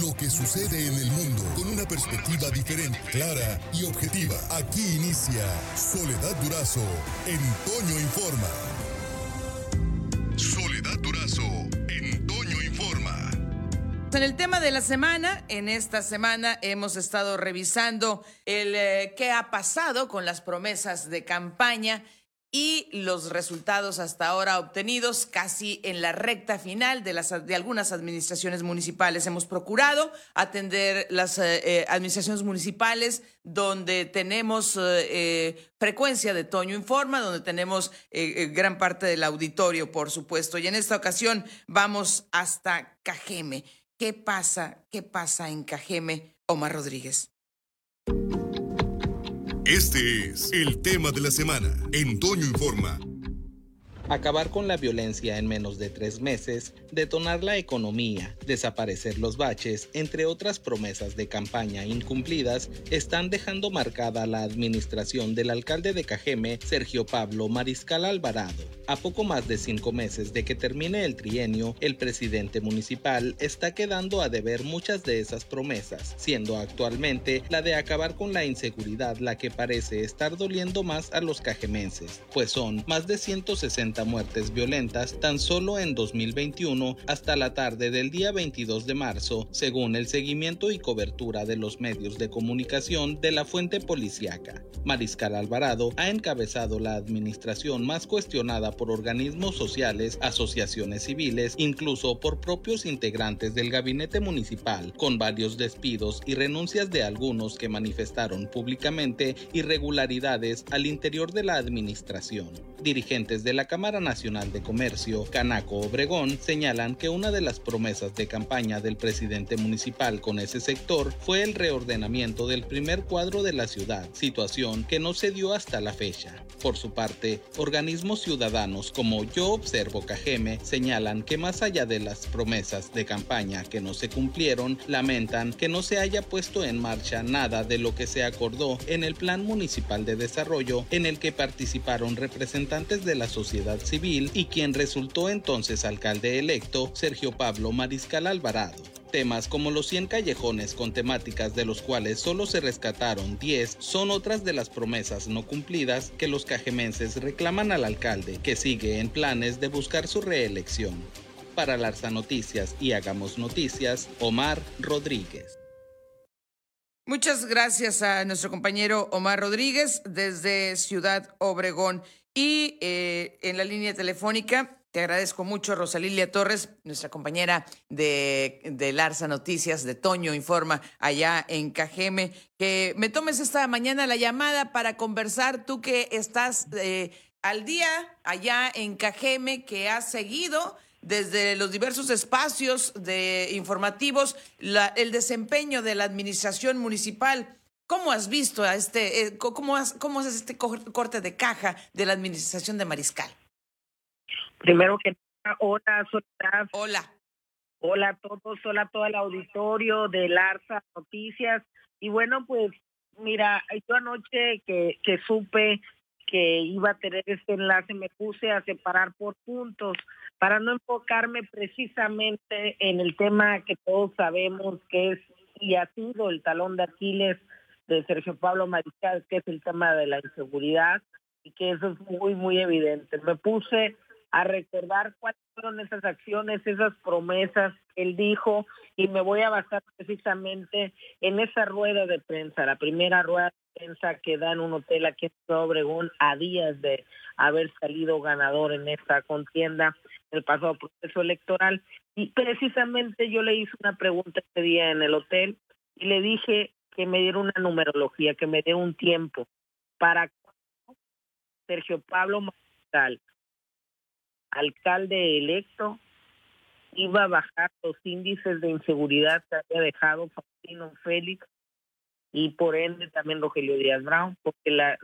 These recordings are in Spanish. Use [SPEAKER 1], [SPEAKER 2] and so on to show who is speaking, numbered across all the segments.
[SPEAKER 1] lo que sucede en el mundo con una perspectiva diferente, clara y objetiva. Aquí inicia Soledad Durazo en Informa. Soledad Durazo en Informa.
[SPEAKER 2] En el tema de la semana, en esta semana hemos estado revisando el eh, qué ha pasado con las promesas de campaña y los resultados hasta ahora obtenidos casi en la recta final de, las, de algunas administraciones municipales. Hemos procurado atender las eh, eh, administraciones municipales donde tenemos eh, frecuencia de Toño Informa, donde tenemos gran parte del auditorio, por supuesto. Y en esta ocasión vamos hasta Cajeme. ¿Qué pasa? ¿Qué pasa en Cajeme, Omar Rodríguez?
[SPEAKER 1] Este es el tema de la semana en Toño Informa.
[SPEAKER 3] Acabar con la violencia en menos de tres meses, detonar la economía, desaparecer los baches, entre otras promesas de campaña incumplidas, están dejando marcada la administración del alcalde de Cajeme, Sergio Pablo Mariscal Alvarado. A poco más de cinco meses de que termine el trienio, el presidente municipal está quedando a deber muchas de esas promesas, siendo actualmente la de acabar con la inseguridad la que parece estar doliendo más a los cajemenses, pues son más de 160 muertes violentas tan solo en 2021 hasta la tarde del día 22 de marzo, según el seguimiento y cobertura de los medios de comunicación de la fuente policíaca. Mariscal Alvarado ha encabezado la administración más cuestionada por organismos sociales, asociaciones civiles, incluso por propios integrantes del gabinete municipal, con varios despidos y renuncias de algunos que manifestaron públicamente irregularidades al interior de la administración. Dirigentes de la Cámara Nacional de Comercio, Canaco Obregón, señalan que una de las promesas de campaña del presidente municipal con ese sector fue el reordenamiento del primer cuadro de la ciudad, situación que no se dio hasta la fecha. Por su parte, organismos ciudadanos como Yo Observo Cajeme señalan que más allá de las promesas de campaña que no se cumplieron, lamentan que no se haya puesto en marcha nada de lo que se acordó en el Plan Municipal de Desarrollo en el que participaron representantes de la sociedad civil y quien resultó entonces alcalde electo, Sergio Pablo Mariscal Alvarado. Temas como los 100 callejones con temáticas de los cuales solo se rescataron 10 son otras de las promesas no cumplidas que los cajemenses reclaman al alcalde, que sigue en planes de buscar su reelección. Para Larsa Noticias y Hagamos Noticias, Omar Rodríguez.
[SPEAKER 2] Muchas gracias a nuestro compañero Omar Rodríguez desde Ciudad Obregón. Y eh, en la línea telefónica, te agradezco mucho, Rosalilia Torres, nuestra compañera de, de Larsa Noticias, de Toño Informa, allá en Cajeme, que me tomes esta mañana la llamada para conversar, tú que estás eh, al día allá en Cajeme, que has seguido desde los diversos espacios de informativos el desempeño de la administración municipal. ¿Cómo has visto a este, eh, cómo, cómo es este corte de caja de la administración de Mariscal?
[SPEAKER 4] Primero que nada, hola, Soledad.
[SPEAKER 2] Hola.
[SPEAKER 4] Hola a todos, hola a todo el auditorio de Larza Noticias. Y bueno, pues mira, yo anoche que, que supe que iba a tener este enlace, me puse a separar por puntos para no enfocarme precisamente en el tema que todos sabemos que es y ha sido el talón de Aquiles de Sergio Pablo Mariscal, que es el tema de la inseguridad y que eso es muy, muy evidente. Me puse a recordar cuáles fueron esas acciones, esas promesas que él dijo y me voy a basar precisamente en esa rueda de prensa, la primera rueda de prensa que da en un hotel aquí en Obregón a días de haber salido ganador en esta contienda del pasado proceso electoral. Y precisamente yo le hice una pregunta este día en el hotel y le dije que me diera una numerología, que me dé un tiempo para Sergio Pablo Mariscal, alcalde electo, iba a bajar los índices de inseguridad que había dejado Faustino Félix y por ende también Rogelio Díaz Brown, porque la,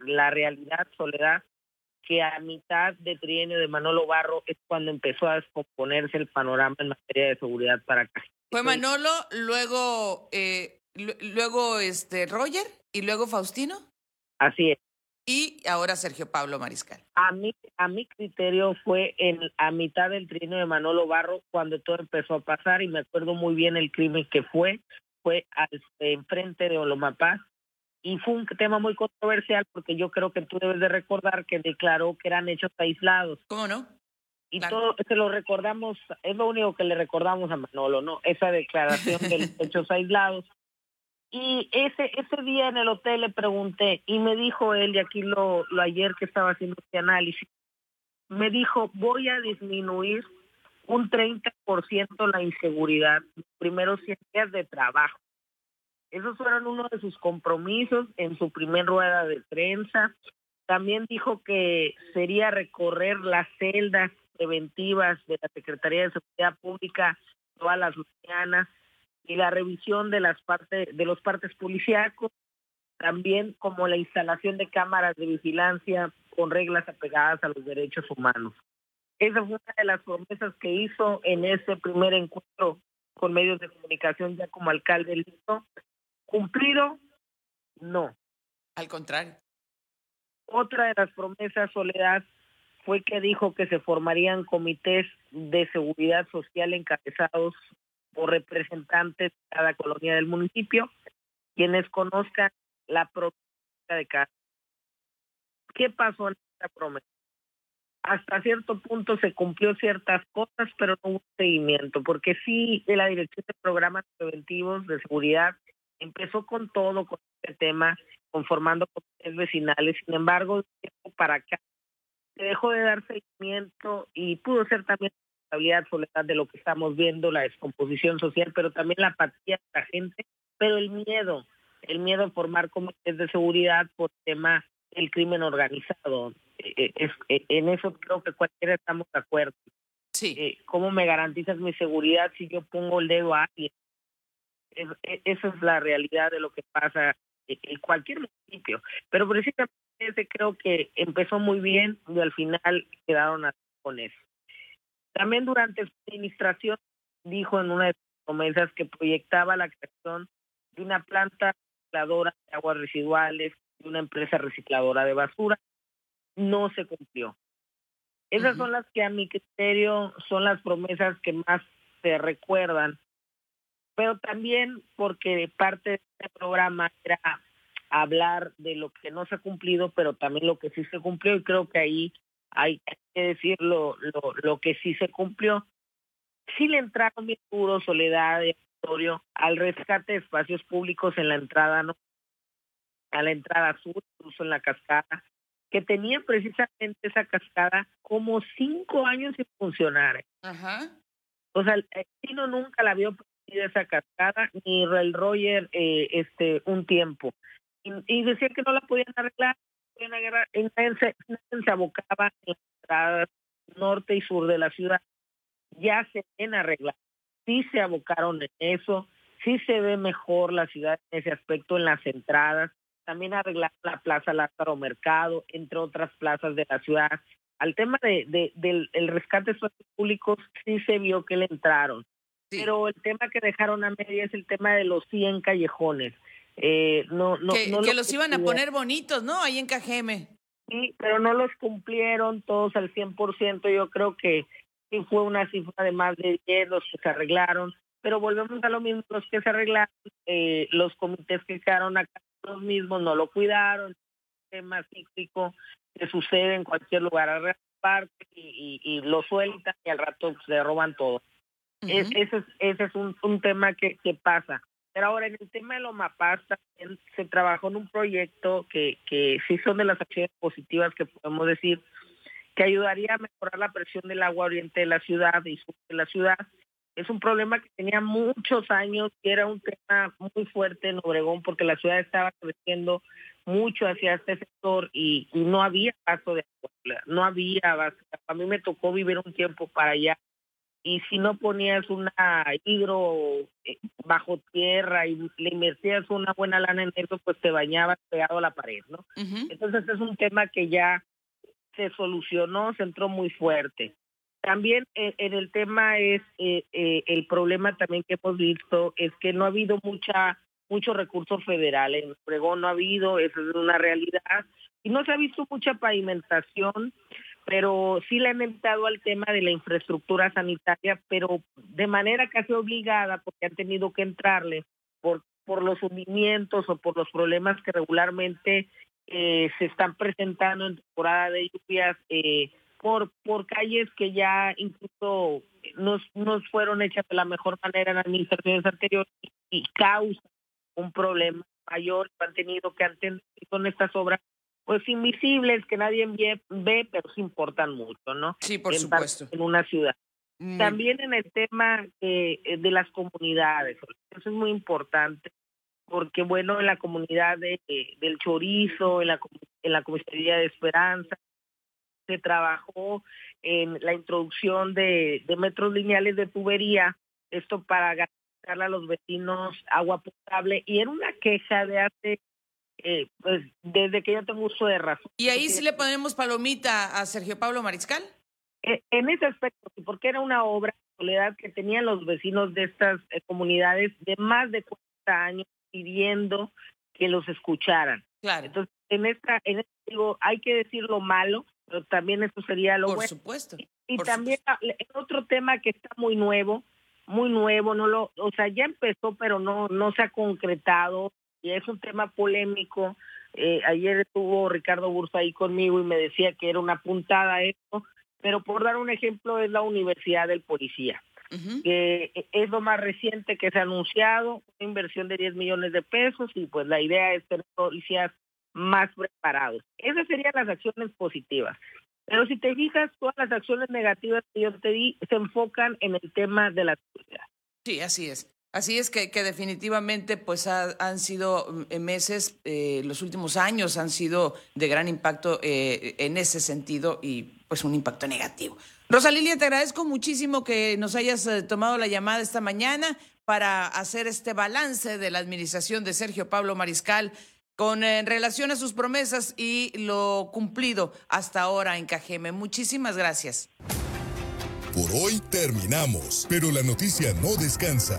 [SPEAKER 4] la, realidad, Soledad, que a mitad de trienio de Manolo Barro es cuando empezó a descomponerse el panorama en materia de seguridad para acá.
[SPEAKER 2] Fue Manolo, luego eh, luego este Roger y luego Faustino.
[SPEAKER 4] Así es.
[SPEAKER 2] y ahora Sergio Pablo Mariscal.
[SPEAKER 4] A mí, a mi criterio fue en a mitad del trino de Manolo Barro cuando todo empezó a pasar y me acuerdo muy bien el crimen que fue, fue al enfrente de Olomapaz y fue un tema muy controversial porque yo creo que tú debes de recordar que declaró que eran hechos aislados.
[SPEAKER 2] ¿Cómo no?
[SPEAKER 4] Y todo se lo recordamos, es lo único que le recordamos a Manolo, ¿no? Esa declaración de los hechos aislados. Y ese ese día en el hotel le pregunté y me dijo él, y aquí lo, lo ayer que estaba haciendo este análisis, me dijo, voy a disminuir un 30% la inseguridad los primeros 100 días de trabajo. Esos fueron uno de sus compromisos en su primer rueda de prensa. También dijo que sería recorrer las celdas preventivas de la Secretaría de Seguridad Pública todas las mañanas y la revisión de las partes de los partes policíacos, también como la instalación de cámaras de vigilancia con reglas apegadas a los derechos humanos. Esa fue una de las promesas que hizo en ese primer encuentro con medios de comunicación ya como alcalde listo. ¿Cumplido? No.
[SPEAKER 2] Al contrario.
[SPEAKER 4] Otra de las promesas, Soledad, fue que dijo que se formarían comités de seguridad social encabezados por representantes de cada colonia del municipio, quienes conozcan la propuesta de cada. ¿Qué pasó en esta promesa? Hasta cierto punto se cumplió ciertas cosas, pero no hubo seguimiento, porque sí, de la Dirección de Programas Preventivos de Seguridad empezó con todo, con este tema, conformando comités vecinales. Sin embargo, para acá se dejó de dar seguimiento y pudo ser también responsabilidad soledad de lo que estamos viendo, la descomposición social, pero también la apatía de la gente, pero el miedo, el miedo a formar comités de seguridad por tema del crimen organizado. Eh, eh, eh, en eso creo que cualquiera estamos de acuerdo.
[SPEAKER 2] Sí.
[SPEAKER 4] ¿Cómo me garantizas mi seguridad si yo pongo el dedo a alguien? esa es la realidad de lo que pasa en cualquier municipio. Pero precisamente creo que empezó muy bien y al final quedaron con eso. También durante su administración dijo en una de sus promesas que proyectaba la creación de una planta recicladora de aguas residuales y una empresa recicladora de basura. No se cumplió. Esas son las que a mi criterio son las promesas que más se recuerdan, pero también porque parte de este programa era hablar de lo que no se ha cumplido, pero también lo que sí se cumplió y creo que ahí hay que decir lo, lo, que sí se cumplió. Sí le entraron bien duro Soledad y Auditorio al rescate de espacios públicos en la entrada, ¿no? A la entrada sur, incluso en la cascada, que tenía precisamente esa cascada como cinco años sin funcionar.
[SPEAKER 2] Ajá.
[SPEAKER 4] O sea, el chino nunca la vio esa cascada, ni el Roger eh, este un tiempo y, decía que no la podían arreglar, agarrar, entonces se abocaba en las norte y sur de la ciudad. Ya se ven arreglar, sí se abocaron en eso, sí se ve mejor la ciudad en ese aspecto, en las entradas, también arreglar la Plaza Lázaro Mercado, entre otras plazas de la ciudad. Al tema de, de del el rescate de espacios públicos sí se vio que le entraron, pero el tema que dejaron a media es el tema de los 100 callejones. Eh, no, no,
[SPEAKER 2] que, los iban a poner bonitos, ¿no? Ahí en Cajeme.
[SPEAKER 4] Sí, pero no los cumplieron todos al 100%. Yo creo que sí fue una cifra de más de 10 los que se arreglaron. Pero volvemos a lo mismo, los que se arreglaron, eh, los comités que quedaron acá, los mismos no lo cuidaron. Tema cíclico que sucede en cualquier lugar, a parte y, y, lo sueltan y al rato se roban todo. ese es, ese es un, un tema que, que pasa. Pero ahora en el tema de los mapas también se trabajó en un proyecto que, que sí son de las acciones positivas que podemos decir que ayudaría a mejorar la presión del agua oriente de la ciudad y sur de la ciudad. Es un problema que tenía muchos años y era un tema muy fuerte en Obregón porque la ciudad estaba creciendo mucho hacia este sector y, no había paso de agua, no había A mí me tocó vivir un tiempo para allá y si no ponías una hidro eh, bajo tierra y le invertías una buena lana en eso, pues te bañabas pegado a la pared, ¿no? Entonces es un tema que ya se solucionó, se entró muy fuerte. También eh, en el tema es eh, el problema también que hemos visto es que no ha habido mucha mucho recurso federal en Obregón no ha habido, eso es una realidad, y no se ha visto mucha pavimentación, pero sí le han entrado al tema de la infraestructura sanitaria, pero de manera casi obligada, porque han tenido que entrarle por, por los hundimientos o por los problemas que regularmente eh, se están presentando en temporada de lluvias eh, por, por calles que ya incluso nos, nos fueron hechas de la mejor manera en administraciones anteriores y, causa un problema mayor han tenido que atender con estas obras pues invisibles que nadie ve, ve pero sí importan mucho, ¿no?
[SPEAKER 2] Sí, por supuesto.
[SPEAKER 4] En una ciudad. También en el tema de, de las comunidades, eso es muy importante porque bueno, en la comunidad de, del Chorizo, en la, en la comisaría de Esperanza, se trabajó en la introducción de, de metros lineales de tubería, esto para garantizarle a los vecinos agua potable, y era una queja de hace, eh, pues desde que yo tengo uso de razón.
[SPEAKER 2] ¿Y ahí sí le ponemos palomita a Sergio Pablo Mariscal?
[SPEAKER 4] Eh, en ese aspecto, porque era una obra soledad que tenían los vecinos de estas eh, comunidades de más de 40 años pidiendo que los escucharan.
[SPEAKER 2] Claro.
[SPEAKER 4] Entonces, en esta, en este, digo, hay que decir lo malo, pero también eso sería lo
[SPEAKER 2] Por
[SPEAKER 4] bueno.
[SPEAKER 2] Supuesto.
[SPEAKER 4] Y, también otro tema que está muy nuevo, muy nuevo, no lo, o sea, ya empezó, pero no, no se ha concretado y es un tema polémico. Eh, ayer estuvo Ricardo Bursa ahí conmigo y me decía que era una puntada esto, pero por dar un ejemplo es la Universidad del Policía que es lo más reciente que se ha anunciado, una inversión de 10 millones de pesos y pues la idea es tener policías más preparados. Esas serían las acciones positivas. Pero si te fijas, todas las acciones negativas que yo te di se enfocan en el tema de la seguridad.
[SPEAKER 2] Sí, así es. Así es que, que definitivamente pues han sido mm, meses, eh, los últimos años han sido de gran impacto eh, en ese sentido y pues un impacto negativo. Rosalilia, te agradezco muchísimo que nos hayas eh, tomado la llamada esta mañana para hacer este balance de la administración de Sergio Pablo Mariscal con en relación a sus promesas y lo cumplido hasta ahora en Cajeme. Muchísimas gracias.
[SPEAKER 1] Por hoy terminamos, pero la noticia no descansa.